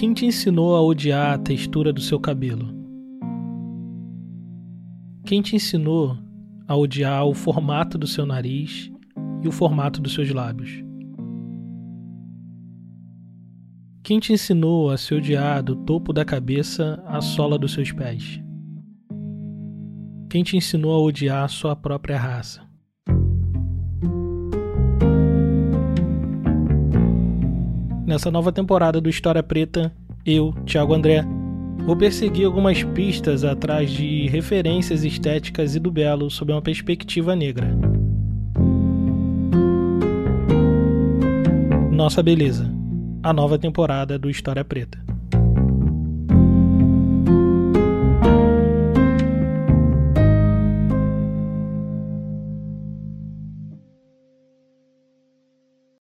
Quem te ensinou a odiar a textura do seu cabelo? Quem te ensinou a odiar o formato do seu nariz e o formato dos seus lábios? Quem te ensinou a se odiar do topo da cabeça à sola dos seus pés? Quem te ensinou a odiar a sua própria raça? Nessa nova temporada do História Preta, eu, Thiago André, vou perseguir algumas pistas atrás de referências estéticas e do belo sob uma perspectiva negra. Nossa Beleza, a nova temporada do História Preta.